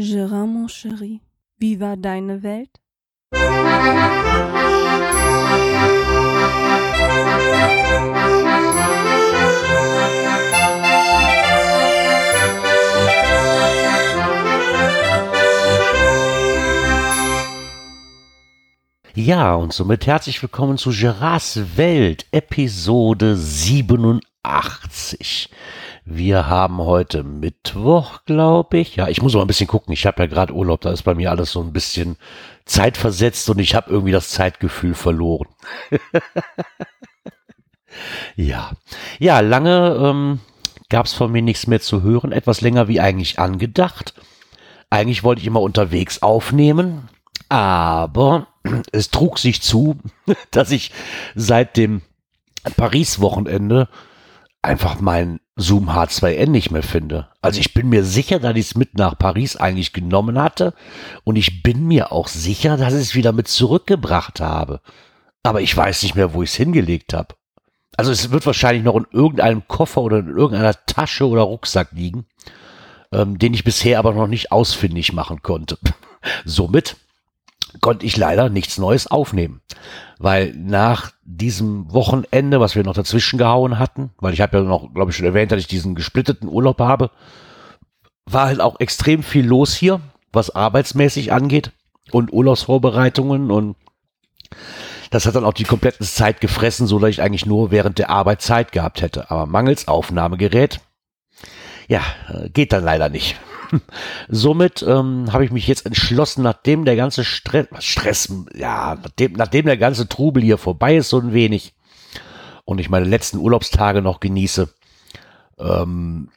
Gérard, mon chéri, wie war deine Welt? Ja, und somit herzlich willkommen zu Gerards Welt, Episode 87. Wir haben heute Mittwoch, glaube ich. Ja, ich muss mal ein bisschen gucken. Ich habe ja gerade Urlaub, da ist bei mir alles so ein bisschen zeitversetzt und ich habe irgendwie das Zeitgefühl verloren. ja, ja, lange ähm, gab es von mir nichts mehr zu hören. Etwas länger wie eigentlich angedacht. Eigentlich wollte ich immer unterwegs aufnehmen, aber es trug sich zu, dass ich seit dem Paris-Wochenende einfach mein Zoom H2N nicht mehr finde. Also ich bin mir sicher, dass ich es mit nach Paris eigentlich genommen hatte und ich bin mir auch sicher, dass ich es wieder mit zurückgebracht habe. Aber ich weiß nicht mehr, wo ich es hingelegt habe. Also es wird wahrscheinlich noch in irgendeinem Koffer oder in irgendeiner Tasche oder Rucksack liegen, ähm, den ich bisher aber noch nicht ausfindig machen konnte. Somit konnte ich leider nichts Neues aufnehmen. Weil nach diesem Wochenende, was wir noch dazwischen gehauen hatten, weil ich habe ja noch, glaube ich, schon erwähnt, dass ich diesen gesplitteten Urlaub habe, war halt auch extrem viel los hier, was arbeitsmäßig angeht und Urlaubsvorbereitungen und das hat dann auch die komplette Zeit gefressen, so dass ich eigentlich nur während der Arbeit Zeit gehabt hätte. Aber mangels Aufnahmegerät, ja, geht dann leider nicht. Somit ähm, habe ich mich jetzt entschlossen, nachdem der ganze Stress, Stress, ja, nachdem, nachdem der ganze Trubel hier vorbei ist, so ein wenig, und ich meine letzten Urlaubstage noch genieße, ähm,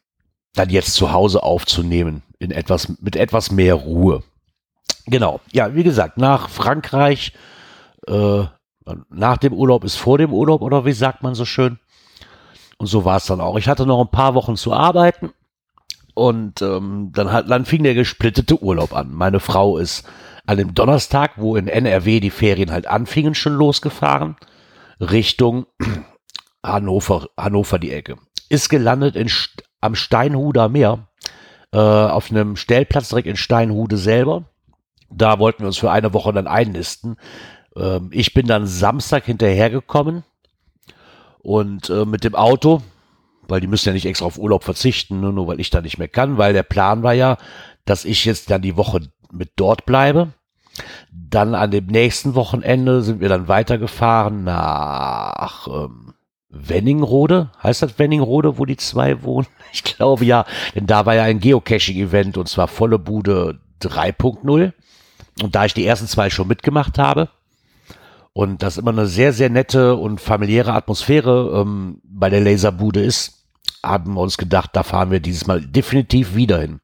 dann jetzt zu Hause aufzunehmen, in etwas, mit etwas mehr Ruhe. Genau, ja, wie gesagt, nach Frankreich, äh, nach dem Urlaub ist vor dem Urlaub, oder wie sagt man so schön? Und so war es dann auch. Ich hatte noch ein paar Wochen zu arbeiten und ähm, dann, hat, dann fing der gesplittete Urlaub an. Meine Frau ist an dem Donnerstag, wo in NRW die Ferien halt anfingen, schon losgefahren, Richtung Hannover, Hannover die Ecke. Ist gelandet in, am Steinhuder Meer, äh, auf einem Stellplatz direkt in Steinhude selber. Da wollten wir uns für eine Woche dann einnisten. Ähm, ich bin dann Samstag hinterhergekommen und äh, mit dem Auto weil die müssen ja nicht extra auf Urlaub verzichten, nur, nur weil ich da nicht mehr kann, weil der Plan war ja, dass ich jetzt dann die Woche mit dort bleibe. Dann an dem nächsten Wochenende sind wir dann weitergefahren nach ähm, Wenningrode. Heißt das Wenningrode, wo die zwei wohnen? Ich glaube ja, denn da war ja ein Geocaching-Event und zwar volle Bude 3.0. Und da ich die ersten zwei schon mitgemacht habe, und das immer eine sehr, sehr nette und familiäre Atmosphäre ähm, bei der Laserbude ist, haben wir uns gedacht, da fahren wir dieses Mal definitiv wieder hin.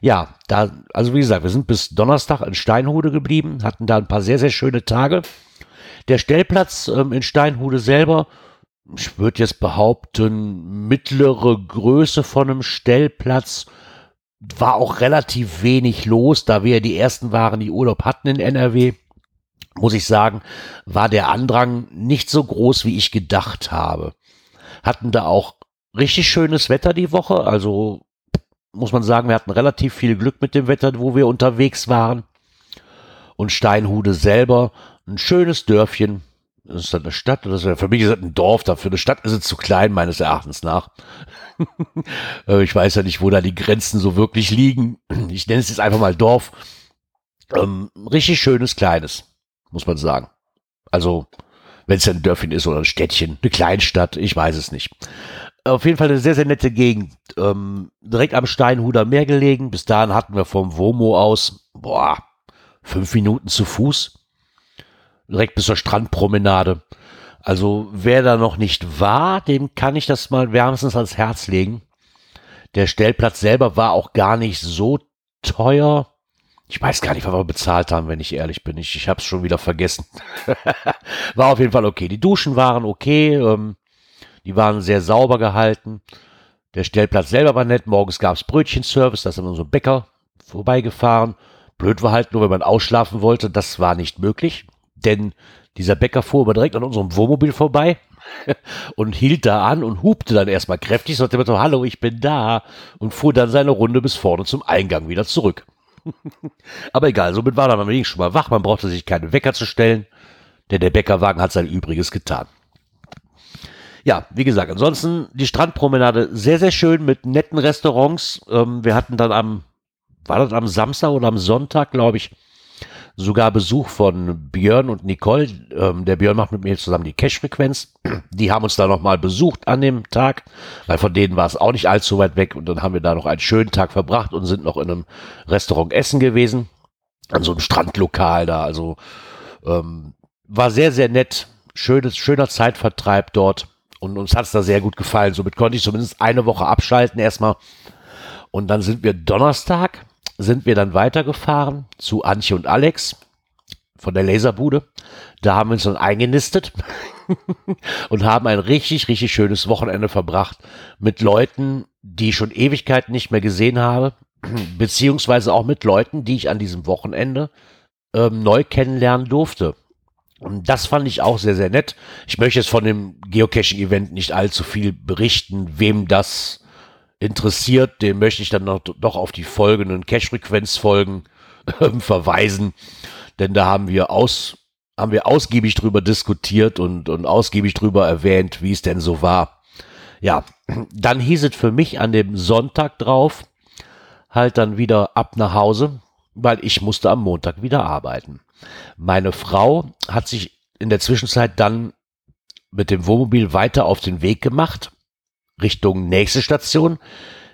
Ja, da, also wie gesagt, wir sind bis Donnerstag in Steinhude geblieben, hatten da ein paar sehr, sehr schöne Tage. Der Stellplatz ähm, in Steinhude selber, ich würde jetzt behaupten, mittlere Größe von einem Stellplatz, war auch relativ wenig los, da wir die ersten waren, die Urlaub hatten in NRW muss ich sagen, war der Andrang nicht so groß, wie ich gedacht habe. Hatten da auch richtig schönes Wetter die Woche, also muss man sagen, wir hatten relativ viel Glück mit dem Wetter, wo wir unterwegs waren. Und Steinhude selber, ein schönes Dörfchen. Das ist eine Stadt, das ist, für mich ist das ein Dorf, dafür eine Stadt ist es zu klein, meines Erachtens nach. Äh, ich weiß ja nicht, wo da die Grenzen so wirklich liegen. Ich nenne es jetzt einfach mal Dorf. Ähm, richtig schönes, kleines muss man sagen. Also, wenn es ein Dörfchen ist oder ein Städtchen, eine Kleinstadt, ich weiß es nicht. Auf jeden Fall eine sehr, sehr nette Gegend. Ähm, direkt am Steinhuder Meer gelegen. Bis dahin hatten wir vom Womo aus, boah, fünf Minuten zu Fuß. Direkt bis zur Strandpromenade. Also, wer da noch nicht war, dem kann ich das mal wärmstens ans Herz legen. Der Stellplatz selber war auch gar nicht so teuer. Ich weiß gar nicht, was wir bezahlt haben, wenn ich ehrlich bin. Ich, ich habe es schon wieder vergessen. war auf jeden Fall okay. Die Duschen waren okay. Ähm, die waren sehr sauber gehalten. Der Stellplatz selber war nett. Morgens gab es Brötchenservice. Da ist immer so Bäcker vorbeigefahren. Blöd war halt nur, wenn man ausschlafen wollte. Das war nicht möglich. Denn dieser Bäcker fuhr immer direkt an unserem Wohnmobil vorbei und hielt da an und hupte dann erstmal kräftig, so, hallo, ich bin da und fuhr dann seine Runde bis vorne zum Eingang wieder zurück. Aber egal, somit war dann am wenigsten schon mal wach. Man brauchte sich keine Wecker zu stellen, denn der Bäckerwagen hat sein Übriges getan. Ja, wie gesagt, ansonsten die Strandpromenade sehr, sehr schön mit netten Restaurants. Ähm, wir hatten dann am, war das am Samstag oder am Sonntag, glaube ich, sogar Besuch von Björn und Nicole. Ähm, der Björn macht mit mir zusammen die Cash-Frequenz. Die haben uns da nochmal besucht an dem Tag, weil von denen war es auch nicht allzu weit weg. Und dann haben wir da noch einen schönen Tag verbracht und sind noch in einem Restaurant essen gewesen. An so einem Strandlokal da. Also ähm, war sehr, sehr nett. Schönes, schöner Zeitvertreib dort. Und uns hat es da sehr gut gefallen. Somit konnte ich zumindest eine Woche abschalten erstmal. Und dann sind wir Donnerstag sind wir dann weitergefahren zu Antje und Alex von der Laserbude. Da haben wir uns dann eingenistet und haben ein richtig, richtig schönes Wochenende verbracht mit Leuten, die ich schon Ewigkeiten nicht mehr gesehen habe, beziehungsweise auch mit Leuten, die ich an diesem Wochenende ähm, neu kennenlernen durfte. Und das fand ich auch sehr, sehr nett. Ich möchte jetzt von dem Geocaching-Event nicht allzu viel berichten, wem das interessiert, den möchte ich dann noch, doch auf die folgenden Cache-Frequenz-Folgen äh, verweisen. Denn da haben wir aus, haben wir ausgiebig drüber diskutiert und, und ausgiebig drüber erwähnt, wie es denn so war. Ja, dann hieß es für mich an dem Sonntag drauf, halt dann wieder ab nach Hause, weil ich musste am Montag wieder arbeiten. Meine Frau hat sich in der Zwischenzeit dann mit dem Wohnmobil weiter auf den Weg gemacht Richtung nächste Station.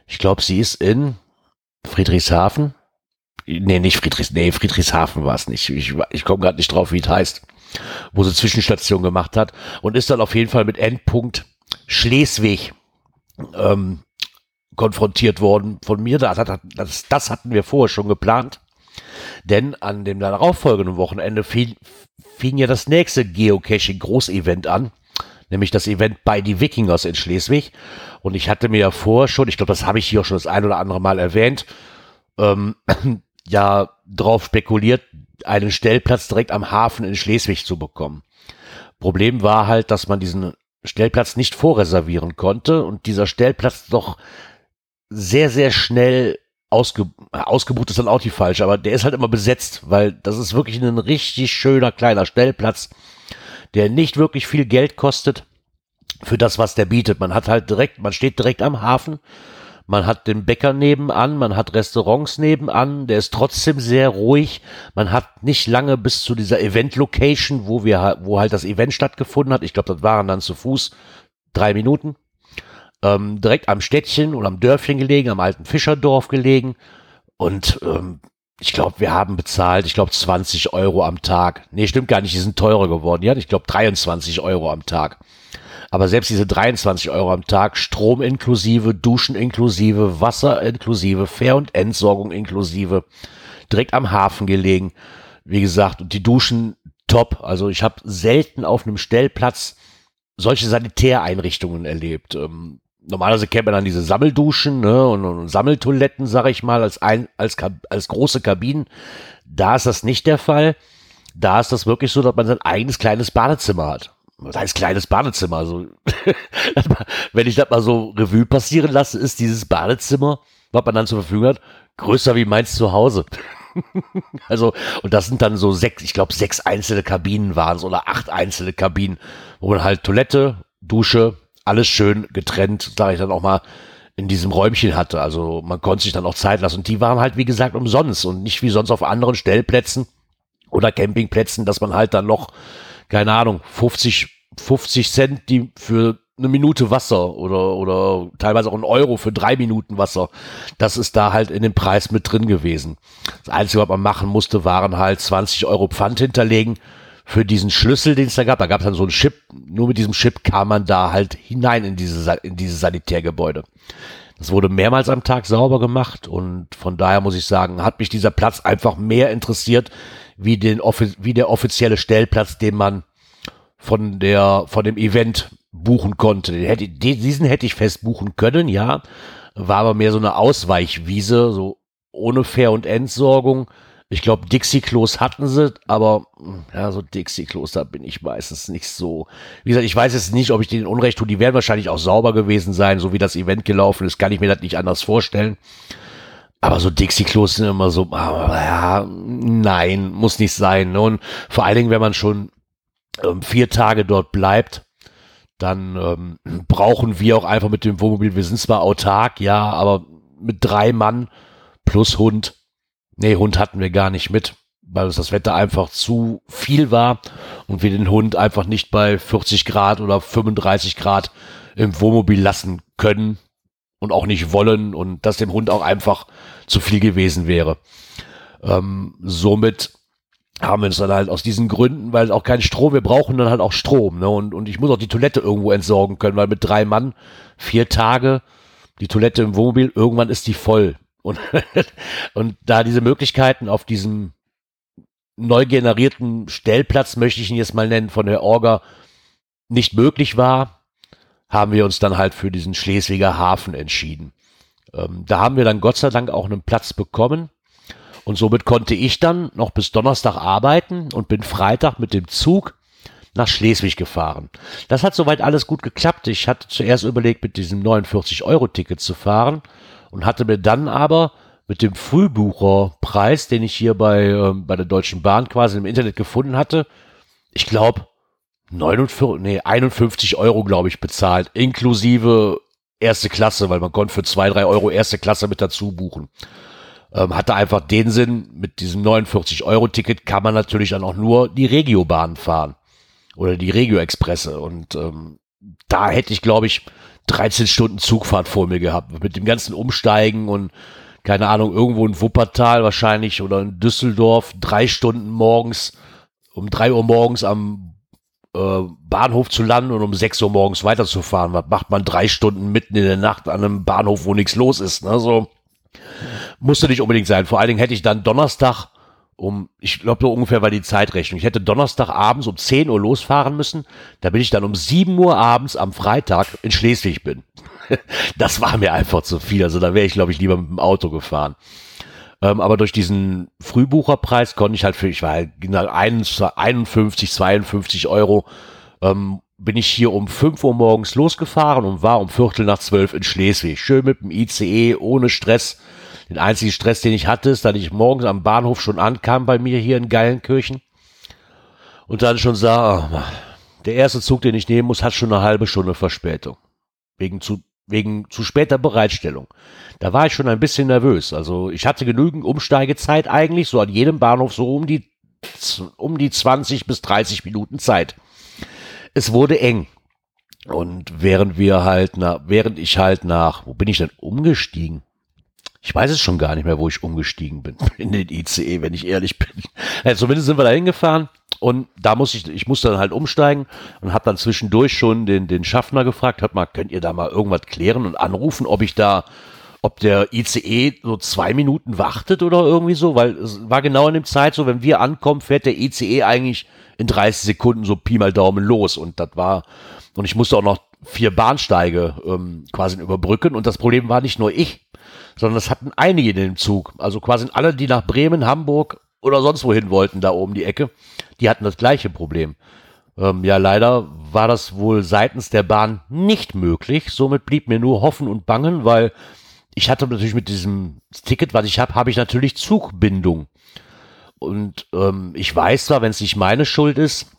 Ich glaube, sie ist in Friedrichshafen. Nee, nicht Friedrichs, nee, Friedrichshafen war es nicht. Ich, ich komme gerade nicht drauf, wie es heißt, wo sie Zwischenstation gemacht hat und ist dann auf jeden Fall mit Endpunkt Schleswig ähm, konfrontiert worden von mir. Das, das, das hatten wir vorher schon geplant. Denn an dem darauffolgenden Wochenende fing, fing ja das nächste Geocaching-Großevent an nämlich das Event bei die Wikingers in Schleswig. Und ich hatte mir ja vor schon, ich glaube, das habe ich hier auch schon das ein oder andere Mal erwähnt, ähm, ja drauf spekuliert, einen Stellplatz direkt am Hafen in Schleswig zu bekommen. Problem war halt, dass man diesen Stellplatz nicht vorreservieren konnte und dieser Stellplatz doch sehr, sehr schnell ausge, ausgebucht ist dann auch die falsche, aber der ist halt immer besetzt, weil das ist wirklich ein richtig schöner kleiner Stellplatz der nicht wirklich viel Geld kostet für das, was der bietet. Man hat halt direkt, man steht direkt am Hafen, man hat den Bäcker nebenan, man hat Restaurants nebenan, der ist trotzdem sehr ruhig. Man hat nicht lange bis zu dieser Event-Location, wo wir, wo halt das Event stattgefunden hat. Ich glaube, das waren dann zu Fuß drei Minuten. Ähm, direkt am Städtchen oder am Dörfchen gelegen, am alten Fischerdorf gelegen. Und ähm, ich glaube, wir haben bezahlt, ich glaube 20 Euro am Tag. Nee, stimmt gar nicht, die sind teurer geworden. Ja, ich glaube 23 Euro am Tag. Aber selbst diese 23 Euro am Tag, Strom inklusive, Duschen inklusive, Wasser inklusive, Fair- und Entsorgung inklusive, direkt am Hafen gelegen. Wie gesagt, und die Duschen top. Also ich habe selten auf einem Stellplatz solche Sanitäreinrichtungen erlebt. Ähm, normalerweise kennt man dann diese Sammelduschen ne, und, und Sammeltoiletten, sag ich mal, als, ein, als, als große Kabinen. Da ist das nicht der Fall. Da ist das wirklich so, dass man sein eigenes kleines Badezimmer hat. Was heißt kleines Badezimmer? Also, wenn ich das mal so Revue passieren lasse, ist dieses Badezimmer, was man dann zur Verfügung hat, größer wie meins zu Hause. also, und das sind dann so sechs, ich glaube, sechs einzelne Kabinen waren es oder acht einzelne Kabinen, wo man halt Toilette, Dusche, alles schön getrennt, sage ich dann auch mal, in diesem Räumchen hatte. Also man konnte sich dann auch Zeit lassen. Und die waren halt, wie gesagt, umsonst und nicht wie sonst auf anderen Stellplätzen oder Campingplätzen, dass man halt dann noch, keine Ahnung, 50, 50 Cent die für eine Minute Wasser oder, oder teilweise auch ein Euro für drei Minuten Wasser. Das ist da halt in dem Preis mit drin gewesen. Das Einzige, was man machen musste, waren halt 20 Euro Pfand hinterlegen für diesen Schlüssel, den es da gab. Da gab es dann so einen Chip. Nur mit diesem Chip kam man da halt hinein in diese, in diese Sanitärgebäude. Das wurde mehrmals am Tag sauber gemacht und von daher muss ich sagen, hat mich dieser Platz einfach mehr interessiert, wie, den, wie der offizielle Stellplatz, den man von der, von dem Event buchen konnte. Den hätte, diesen hätte ich fest buchen können, ja. War aber mehr so eine Ausweichwiese, so ohne Fair- und Entsorgung ich glaube, Dixie-Klos hatten sie, aber ja, so Dixie-Klos, da bin ich meistens nicht so. Wie gesagt, ich weiß jetzt nicht, ob ich denen Unrecht tue. Die werden wahrscheinlich auch sauber gewesen sein, so wie das Event gelaufen ist, kann ich mir das nicht anders vorstellen. aber so Dixie-Klos sind immer so, ah, ja, nein, muss nicht sein. Ne? Und vor allen Dingen, wenn man schon ähm, vier Tage dort bleibt, dann ähm, brauchen wir auch einfach mit dem Wohnmobil, wir sind zwar autark, ja, aber mit drei Mann plus Hund, nee, Hund hatten wir gar nicht mit, weil uns das Wetter einfach zu viel war und wir den Hund einfach nicht bei 40 Grad oder 35 Grad im Wohnmobil lassen können und auch nicht wollen und dass dem Hund auch einfach zu viel gewesen wäre. Ähm, somit haben wir uns dann halt aus diesen Gründen, weil auch kein Strom, wir brauchen dann halt auch Strom, ne? Und, und ich muss auch die Toilette irgendwo entsorgen können, weil mit drei Mann, vier Tage, die Toilette im Wohnmobil, irgendwann ist die voll. Und, und da diese Möglichkeiten auf diesem neu generierten Stellplatz, möchte ich ihn jetzt mal nennen, von der Orga nicht möglich war, haben wir uns dann halt für diesen Schleswiger Hafen entschieden. Ähm, da haben wir dann Gott sei Dank auch einen Platz bekommen. Und somit konnte ich dann noch bis Donnerstag arbeiten und bin Freitag mit dem Zug nach Schleswig gefahren. Das hat soweit alles gut geklappt. Ich hatte zuerst überlegt, mit diesem 49-Euro-Ticket zu fahren und hatte mir dann aber mit dem Frühbucherpreis, den ich hier bei, äh, bei der Deutschen Bahn quasi im Internet gefunden hatte, ich glaube, 49, nee, 51 Euro, glaube ich, bezahlt, inklusive erste Klasse, weil man konnte für zwei, drei Euro erste Klasse mit dazu buchen. Ähm, hatte einfach den Sinn, mit diesem 49 Euro Ticket kann man natürlich dann auch nur die Regiobahn fahren oder die Regio-Expresse und ähm, da hätte ich, glaube ich, 13 Stunden Zugfahrt vor mir gehabt, mit dem ganzen Umsteigen und keine Ahnung, irgendwo in Wuppertal wahrscheinlich oder in Düsseldorf, drei Stunden morgens, um drei Uhr morgens am äh, Bahnhof zu landen und um 6 Uhr morgens weiterzufahren. Was macht man drei Stunden mitten in der Nacht an einem Bahnhof, wo nichts los ist? Ne? So musste nicht unbedingt sein. Vor allen Dingen hätte ich dann Donnerstag um, ich glaube so ungefähr war die Zeitrechnung. Ich hätte Donnerstag abends um 10 Uhr losfahren müssen, damit ich dann um 7 Uhr abends am Freitag in Schleswig bin. das war mir einfach zu viel. Also da wäre ich, glaube ich, lieber mit dem Auto gefahren. Ähm, aber durch diesen Frühbucherpreis konnte ich halt für, ich war halt genau 51, 52 Euro, ähm, bin ich hier um 5 Uhr morgens losgefahren und war um Viertel nach zwölf in Schleswig. Schön mit dem ICE, ohne Stress. Den einzigen Stress, den ich hatte, ist, dass ich morgens am Bahnhof schon ankam bei mir hier in Geilenkirchen und dann schon sah, oh, der erste Zug, den ich nehmen muss, hat schon eine halbe Stunde Verspätung. Wegen zu wegen zu später Bereitstellung. Da war ich schon ein bisschen nervös. Also ich hatte genügend Umsteigezeit eigentlich, so an jedem Bahnhof so um die, um die 20 bis 30 Minuten Zeit. Es wurde eng. Und während wir halt, na, während ich halt nach, wo bin ich denn umgestiegen? Ich weiß es schon gar nicht mehr, wo ich umgestiegen bin. In den ICE, wenn ich ehrlich bin. Ja, zumindest sind wir da hingefahren und da muss ich, ich musste dann halt umsteigen und habe dann zwischendurch schon den, den Schaffner gefragt, hört mal, könnt ihr da mal irgendwas klären und anrufen, ob ich da, ob der ICE so zwei Minuten wartet oder irgendwie so, weil es war genau in dem Zeit so, wenn wir ankommen, fährt der ICE eigentlich in 30 Sekunden so Pi mal Daumen los und das war, und ich musste auch noch vier Bahnsteige ähm, quasi überbrücken und das Problem war nicht nur ich, sondern das hatten einige in dem Zug. Also quasi alle, die nach Bremen, Hamburg oder sonst wohin wollten, da oben die Ecke, die hatten das gleiche Problem. Ähm, ja, leider war das wohl seitens der Bahn nicht möglich. Somit blieb mir nur Hoffen und Bangen, weil ich hatte natürlich mit diesem Ticket, was ich habe, habe ich natürlich Zugbindung. Und ähm, ich weiß zwar, wenn es nicht meine Schuld ist,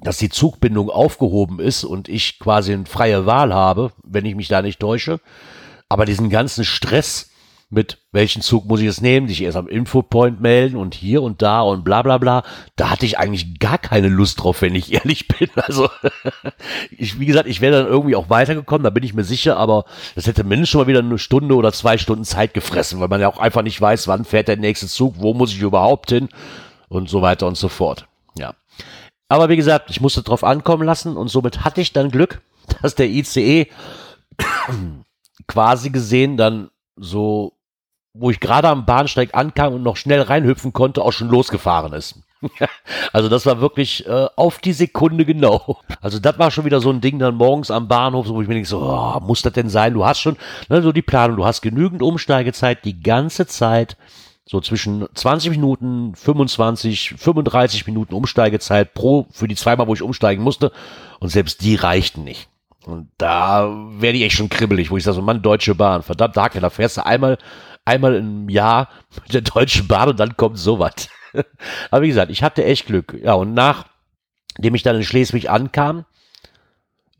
dass die Zugbindung aufgehoben ist und ich quasi eine freie Wahl habe, wenn ich mich da nicht täusche. Aber diesen ganzen Stress, mit welchen Zug muss ich jetzt nehmen, sich erst am Infopoint melden und hier und da und bla bla bla. Da hatte ich eigentlich gar keine Lust drauf, wenn ich ehrlich bin. Also, ich, wie gesagt, ich wäre dann irgendwie auch weitergekommen, da bin ich mir sicher, aber das hätte mindestens schon mal wieder eine Stunde oder zwei Stunden Zeit gefressen, weil man ja auch einfach nicht weiß, wann fährt der nächste Zug, wo muss ich überhaupt hin und so weiter und so fort. Ja. Aber wie gesagt, ich musste drauf ankommen lassen und somit hatte ich dann Glück, dass der ICE quasi gesehen dann so wo ich gerade am Bahnsteig ankam und noch schnell reinhüpfen konnte, auch schon losgefahren ist. also das war wirklich äh, auf die Sekunde genau. Also das war schon wieder so ein Ding dann morgens am Bahnhof, wo ich mir denke, so, oh, muss das denn sein? Du hast schon, ne, so die Planung, du hast genügend Umsteigezeit die ganze Zeit, so zwischen 20 Minuten, 25, 35 Minuten Umsteigezeit pro, für die zweimal, wo ich umsteigen musste. Und selbst die reichten nicht. Und da werde ich echt schon kribbelig, wo ich sage, so Mann, Deutsche Bahn, verdammt, da, da fährst du einmal, einmal im Jahr mit der Deutschen Bahn und dann kommt sowas. Aber wie gesagt, ich hatte echt Glück. Ja, und nachdem ich dann in Schleswig ankam,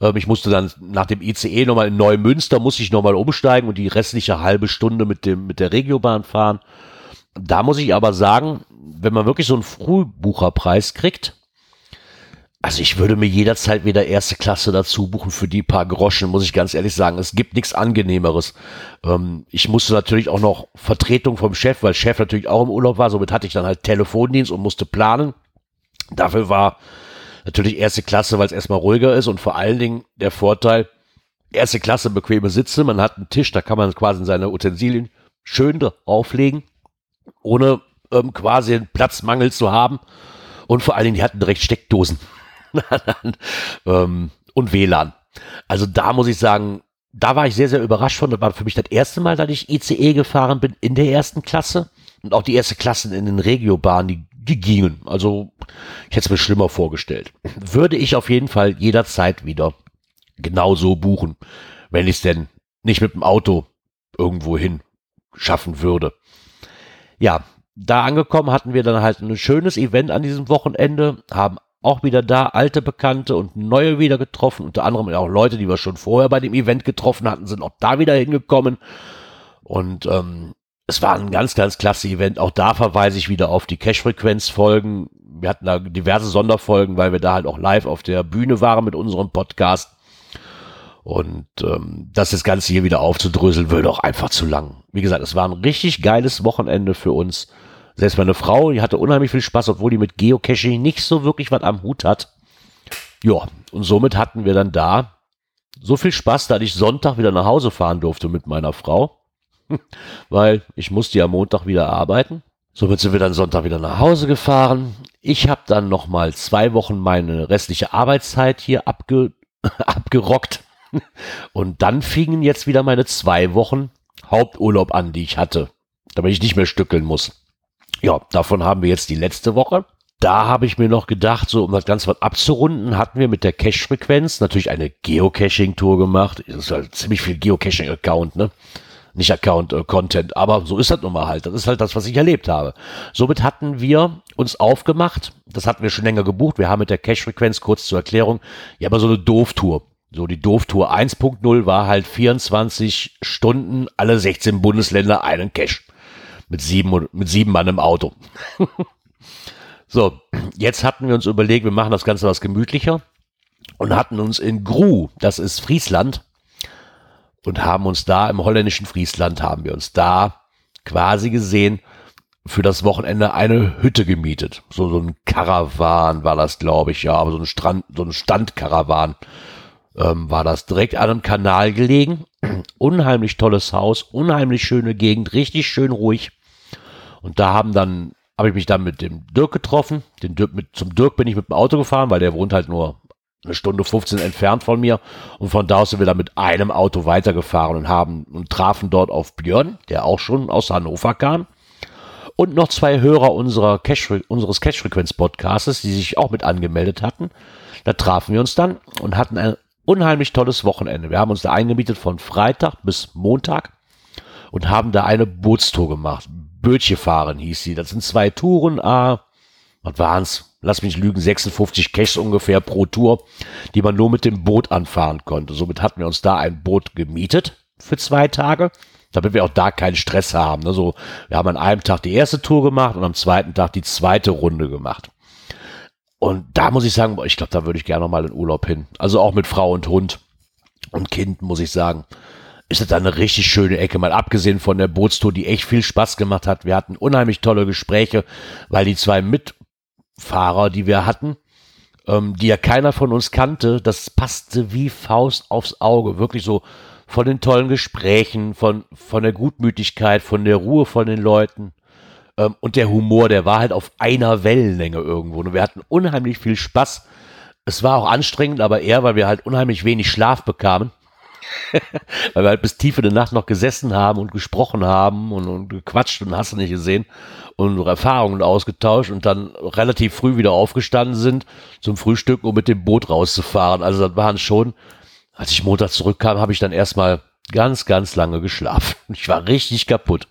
ähm, ich musste dann nach dem ICE nochmal in Neumünster, musste ich nochmal umsteigen und die restliche halbe Stunde mit dem, mit der Regiobahn fahren. Da muss ich aber sagen, wenn man wirklich so einen Frühbucherpreis kriegt, also ich würde mir jederzeit wieder erste Klasse dazu buchen für die paar Groschen, muss ich ganz ehrlich sagen. Es gibt nichts Angenehmeres. Ähm, ich musste natürlich auch noch Vertretung vom Chef, weil Chef natürlich auch im Urlaub war. Somit hatte ich dann halt Telefondienst und musste planen. Dafür war natürlich erste Klasse, weil es erstmal ruhiger ist und vor allen Dingen der Vorteil, erste Klasse bequeme Sitze. Man hat einen Tisch, da kann man quasi seine Utensilien schön drauflegen, ohne ähm, quasi einen Platzmangel zu haben. Und vor allen Dingen, die hatten direkt Steckdosen. Ähm, und WLAN. Also da muss ich sagen, da war ich sehr, sehr überrascht von. Das war für mich das erste Mal, dass ich ICE gefahren bin in der ersten Klasse. Und auch die erste Klassen in den Regiobahnen, die, die gingen. Also ich hätte es mir schlimmer vorgestellt. Würde ich auf jeden Fall jederzeit wieder genauso buchen, wenn ich es denn nicht mit dem Auto irgendwo hin schaffen würde. Ja, da angekommen hatten wir dann halt ein schönes Event an diesem Wochenende, haben auch wieder da alte Bekannte und neue wieder getroffen, unter anderem auch Leute, die wir schon vorher bei dem Event getroffen hatten, sind auch da wieder hingekommen. Und ähm, es war ein ganz, ganz klasse Event. Auch da verweise ich wieder auf die Cash-Frequenz-Folgen. Wir hatten da diverse Sonderfolgen, weil wir da halt auch live auf der Bühne waren mit unserem Podcast. Und ähm, das, das Ganze hier wieder aufzudröseln, würde auch einfach zu lang. Wie gesagt, es war ein richtig geiles Wochenende für uns. Selbst meine Frau, die hatte unheimlich viel Spaß, obwohl die mit Geocaching nicht so wirklich was am Hut hat. Ja, und somit hatten wir dann da so viel Spaß, dass ich Sonntag wieder nach Hause fahren durfte mit meiner Frau. Weil ich musste ja Montag wieder arbeiten. Somit sind wir dann Sonntag wieder nach Hause gefahren. Ich habe dann noch mal zwei Wochen meine restliche Arbeitszeit hier abge abgerockt. Und dann fingen jetzt wieder meine zwei Wochen Haupturlaub an, die ich hatte, damit ich nicht mehr stückeln muss. Ja, davon haben wir jetzt die letzte Woche. Da habe ich mir noch gedacht, so um das Ganze was abzurunden, hatten wir mit der Cache-Frequenz natürlich eine Geocaching-Tour gemacht. Das ist halt ziemlich viel Geocaching-Account, ne? Nicht Account, äh, Content, aber so ist das nun mal halt. Das ist halt das, was ich erlebt habe. Somit hatten wir uns aufgemacht. Das hatten wir schon länger gebucht. Wir haben mit der Cache-Frequenz, kurz zur Erklärung, ja, aber so eine Doof-Tour. So, die Doof-Tour 1.0 war halt 24 Stunden, alle 16 Bundesländer einen Cache mit sieben, mit sieben Mann im Auto. so, jetzt hatten wir uns überlegt, wir machen das Ganze was gemütlicher und hatten uns in Gru, das ist Friesland, und haben uns da im holländischen Friesland, haben wir uns da quasi gesehen, für das Wochenende eine Hütte gemietet. So, so ein Karawan war das, glaube ich, ja, aber so ein Strand, so ein Standkarawan ähm, war das direkt an einem Kanal gelegen. Unheimlich tolles Haus, unheimlich schöne Gegend, richtig schön ruhig. Und da haben dann, habe ich mich dann mit dem Dirk getroffen. Den Dirk mit, zum Dirk bin ich mit dem Auto gefahren, weil der wohnt halt nur eine Stunde 15 entfernt von mir. Und von da aus sind wir dann mit einem Auto weitergefahren und haben und trafen dort auf Björn, der auch schon aus Hannover kam. Und noch zwei Hörer unserer Cash, unseres Cash-Frequenz-Podcasts, die sich auch mit angemeldet hatten. Da trafen wir uns dann und hatten ein unheimlich tolles Wochenende. Wir haben uns da eingemietet von Freitag bis Montag und haben da eine Bootstour gemacht. Bötche fahren hieß sie. Das sind zwei Touren, ah, was waren's? Lass mich lügen, 56 Caches ungefähr pro Tour, die man nur mit dem Boot anfahren konnte. Somit hatten wir uns da ein Boot gemietet für zwei Tage, damit wir auch da keinen Stress haben. Also, wir haben an einem Tag die erste Tour gemacht und am zweiten Tag die zweite Runde gemacht. Und da muss ich sagen, ich glaube, da würde ich gerne mal in Urlaub hin. Also auch mit Frau und Hund und Kind, muss ich sagen. Ist das eine richtig schöne Ecke, mal abgesehen von der Bootstour, die echt viel Spaß gemacht hat. Wir hatten unheimlich tolle Gespräche, weil die zwei Mitfahrer, die wir hatten, ähm, die ja keiner von uns kannte, das passte wie Faust aufs Auge. Wirklich so von den tollen Gesprächen, von, von der Gutmütigkeit, von der Ruhe von den Leuten. Ähm, und der Humor, der war halt auf einer Wellenlänge irgendwo. Und wir hatten unheimlich viel Spaß. Es war auch anstrengend, aber eher, weil wir halt unheimlich wenig Schlaf bekamen. weil wir halt bis tief in der Nacht noch gesessen haben und gesprochen haben und, und gequatscht und hast du nicht gesehen und Erfahrungen ausgetauscht und dann relativ früh wieder aufgestanden sind zum Frühstück, um mit dem Boot rauszufahren. Also das waren schon Als ich Montag zurückkam, habe ich dann erstmal ganz, ganz lange geschlafen. Ich war richtig kaputt.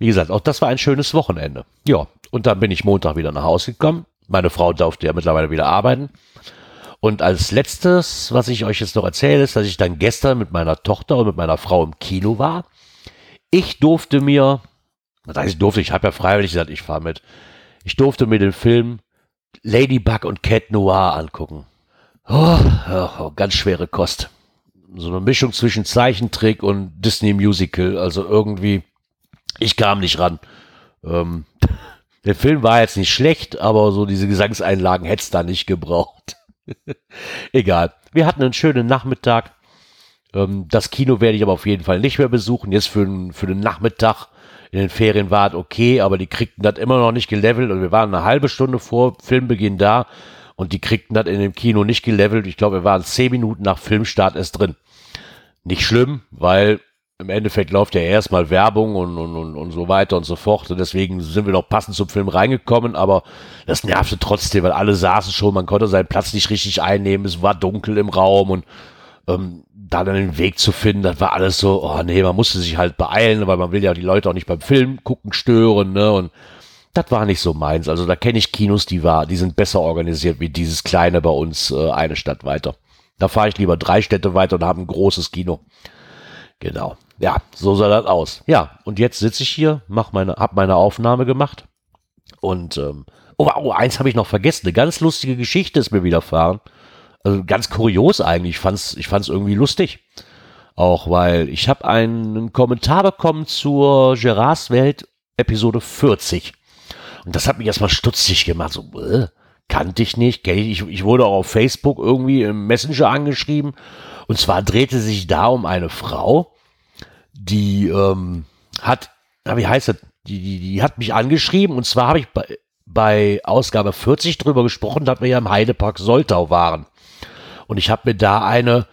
Wie gesagt, auch das war ein schönes Wochenende. Ja, und dann bin ich Montag wieder nach Hause gekommen. Meine Frau durfte ja mittlerweile wieder arbeiten. Und als letztes, was ich euch jetzt noch erzähle, ist, dass ich dann gestern mit meiner Tochter und mit meiner Frau im Kino war. Ich durfte mir, das heißt, ich durfte, ich habe ja freiwillig gesagt, ich fahre mit. Ich durfte mir den Film Ladybug und Cat Noir angucken. Oh, oh, ganz schwere Kost. So eine Mischung zwischen Zeichentrick und Disney Musical. Also irgendwie, ich kam nicht ran. Ähm, der Film war jetzt nicht schlecht, aber so diese Gesangseinlagen hätte es da nicht gebraucht. Egal. Wir hatten einen schönen Nachmittag. Ähm, das Kino werde ich aber auf jeden Fall nicht mehr besuchen. Jetzt für, für den Nachmittag in den Ferien war es okay, aber die kriegten das immer noch nicht gelevelt und wir waren eine halbe Stunde vor Filmbeginn da und die kriegten das in dem Kino nicht gelevelt. Ich glaube, wir waren zehn Minuten nach Filmstart erst drin. Nicht schlimm, weil im Endeffekt läuft ja erstmal Werbung und, und, und, und so weiter und so fort. Und deswegen sind wir noch passend zum Film reingekommen, aber das nervte trotzdem, weil alle saßen schon, man konnte seinen Platz nicht richtig einnehmen, es war dunkel im Raum und ähm, da dann den Weg zu finden, das war alles so, oh nee, man musste sich halt beeilen, weil man will ja die Leute auch nicht beim Film gucken stören, ne? Und das war nicht so meins. Also da kenne ich Kinos, die war, die sind besser organisiert wie dieses kleine bei uns äh, eine Stadt weiter. Da fahre ich lieber drei Städte weiter und habe ein großes Kino. Genau. Ja, so sah das aus. Ja, und jetzt sitze ich hier, mach meine, hab meine Aufnahme gemacht und ähm, oh, oh eins habe ich noch vergessen. Eine ganz lustige Geschichte ist mir widerfahren. Also ganz kurios eigentlich. Ich fand's, ich fand's irgendwie lustig. Auch weil ich habe einen Kommentar bekommen zur Gerards Welt Episode 40. Und das hat mich erstmal stutzig gemacht. So, äh, kannte ich nicht. Ich, ich wurde auch auf Facebook irgendwie im Messenger angeschrieben. Und zwar drehte sich da um eine Frau, die ähm, hat, wie heißt das? Die, die, die hat mich angeschrieben und zwar habe ich bei, bei Ausgabe 40 drüber gesprochen, dass wir ja im Heidepark Soltau waren. Und ich habe mir da eine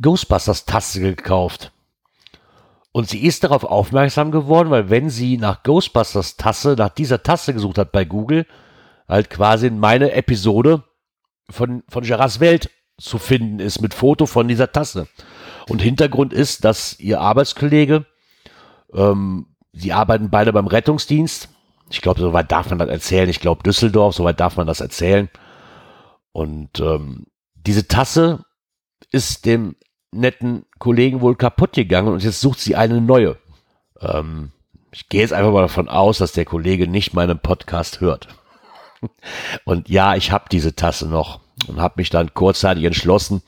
Ghostbusters-Tasse gekauft. Und sie ist darauf aufmerksam geworden, weil wenn sie nach Ghostbusters Tasse, nach dieser Tasse gesucht hat bei Google, halt quasi in meine Episode von, von Gerards Welt zu finden ist mit Foto von dieser Tasse. Und Hintergrund ist, dass ihr Arbeitskollege, ähm, sie arbeiten beide beim Rettungsdienst. Ich glaube, soweit darf man das erzählen. Ich glaube, Düsseldorf, soweit darf man das erzählen. Und ähm, diese Tasse ist dem netten Kollegen wohl kaputt gegangen und jetzt sucht sie eine neue. Ähm, ich gehe jetzt einfach mal davon aus, dass der Kollege nicht meinen Podcast hört. Und ja, ich habe diese Tasse noch und habe mich dann kurzzeitig entschlossen,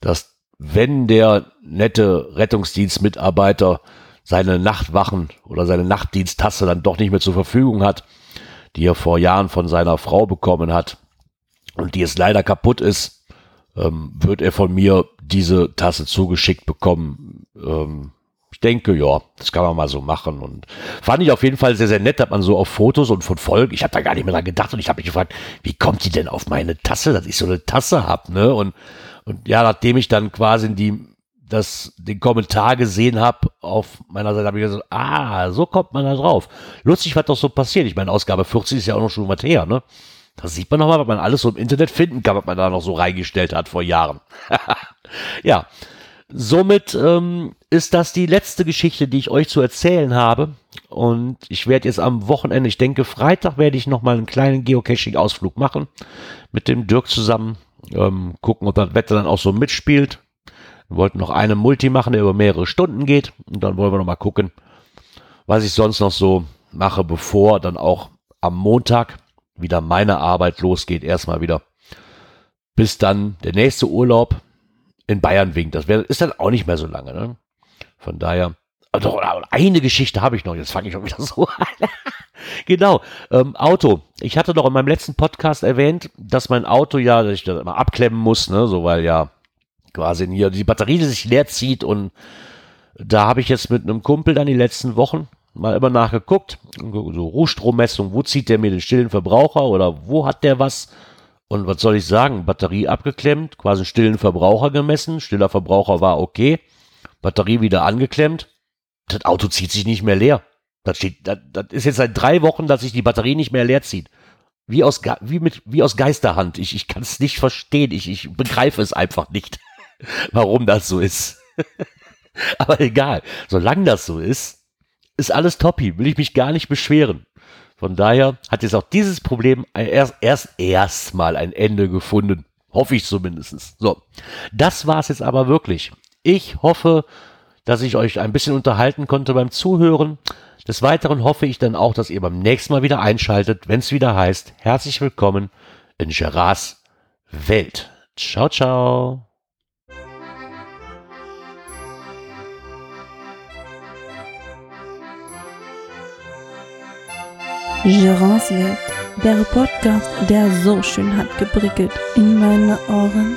dass wenn der nette Rettungsdienstmitarbeiter seine Nachtwachen oder seine Nachtdiensttasse dann doch nicht mehr zur Verfügung hat, die er vor Jahren von seiner Frau bekommen hat und die jetzt leider kaputt ist, ähm, wird er von mir diese Tasse zugeschickt bekommen. Ähm, ich denke, ja, das kann man mal so machen. Und fand ich auf jeden Fall sehr, sehr nett, dass man so auf Fotos und von Folgen, ich habe da gar nicht mehr dran gedacht und ich habe mich gefragt, wie kommt die denn auf meine Tasse, dass ich so eine Tasse hab, ne? Und, und ja, nachdem ich dann quasi die, das, den Kommentar gesehen habe auf meiner Seite, habe ich gesagt, ah, so kommt man da drauf. Lustig, was doch so passiert. Ich meine, Ausgabe 40 ist ja auch noch schon was her, ne? Da sieht man nochmal, was man alles so im Internet finden kann, was man da noch so reingestellt hat vor Jahren. ja, somit ähm, ist das die letzte Geschichte, die ich euch zu erzählen habe. Und ich werde jetzt am Wochenende, ich denke Freitag, werde ich nochmal einen kleinen Geocaching-Ausflug machen mit dem Dirk zusammen. Ähm, gucken, ob das Wetter dann auch so mitspielt. Wir wollten noch einen Multi machen, der über mehrere Stunden geht. Und dann wollen wir nochmal gucken, was ich sonst noch so mache, bevor dann auch am Montag wieder meine Arbeit losgeht, erstmal wieder. Bis dann der nächste Urlaub in Bayern winkt. Das wär, ist dann auch nicht mehr so lange. Ne? Von daher, also eine Geschichte habe ich noch. Jetzt fange ich schon wieder so an. genau, ähm, Auto. Ich hatte doch in meinem letzten Podcast erwähnt, dass mein Auto ja, dass ich das immer abklemmen muss, ne, so weil ja quasi hier die Batterie die sich leer zieht und da habe ich jetzt mit einem Kumpel dann die letzten Wochen mal immer nachgeguckt, so Ruhstrommessung, wo zieht der mir den stillen Verbraucher oder wo hat der was? Und was soll ich sagen? Batterie abgeklemmt, quasi stillen Verbraucher gemessen, stiller Verbraucher war okay, Batterie wieder angeklemmt, das Auto zieht sich nicht mehr leer. Das steht, das, das ist jetzt seit drei Wochen, dass sich die Batterie nicht mehr leer zieht. Wie aus, wie mit, wie aus Geisterhand. Ich, ich kann es nicht verstehen. Ich, ich begreife es einfach nicht. warum das so ist. Aber egal, solange das so ist, ist alles toppi, will ich mich gar nicht beschweren. Von daher hat jetzt auch dieses Problem erst, erst erstmal ein Ende gefunden. Hoffe ich zumindest. So, das war's jetzt aber wirklich. Ich hoffe, dass ich euch ein bisschen unterhalten konnte beim Zuhören. Des Weiteren hoffe ich dann auch, dass ihr beim nächsten Mal wieder einschaltet, wenn es wieder heißt, herzlich willkommen in Gerards Welt. Ciao, ciao. Gerards Welt, der Podcast, der so schön hat geprickelt in meine Ohren.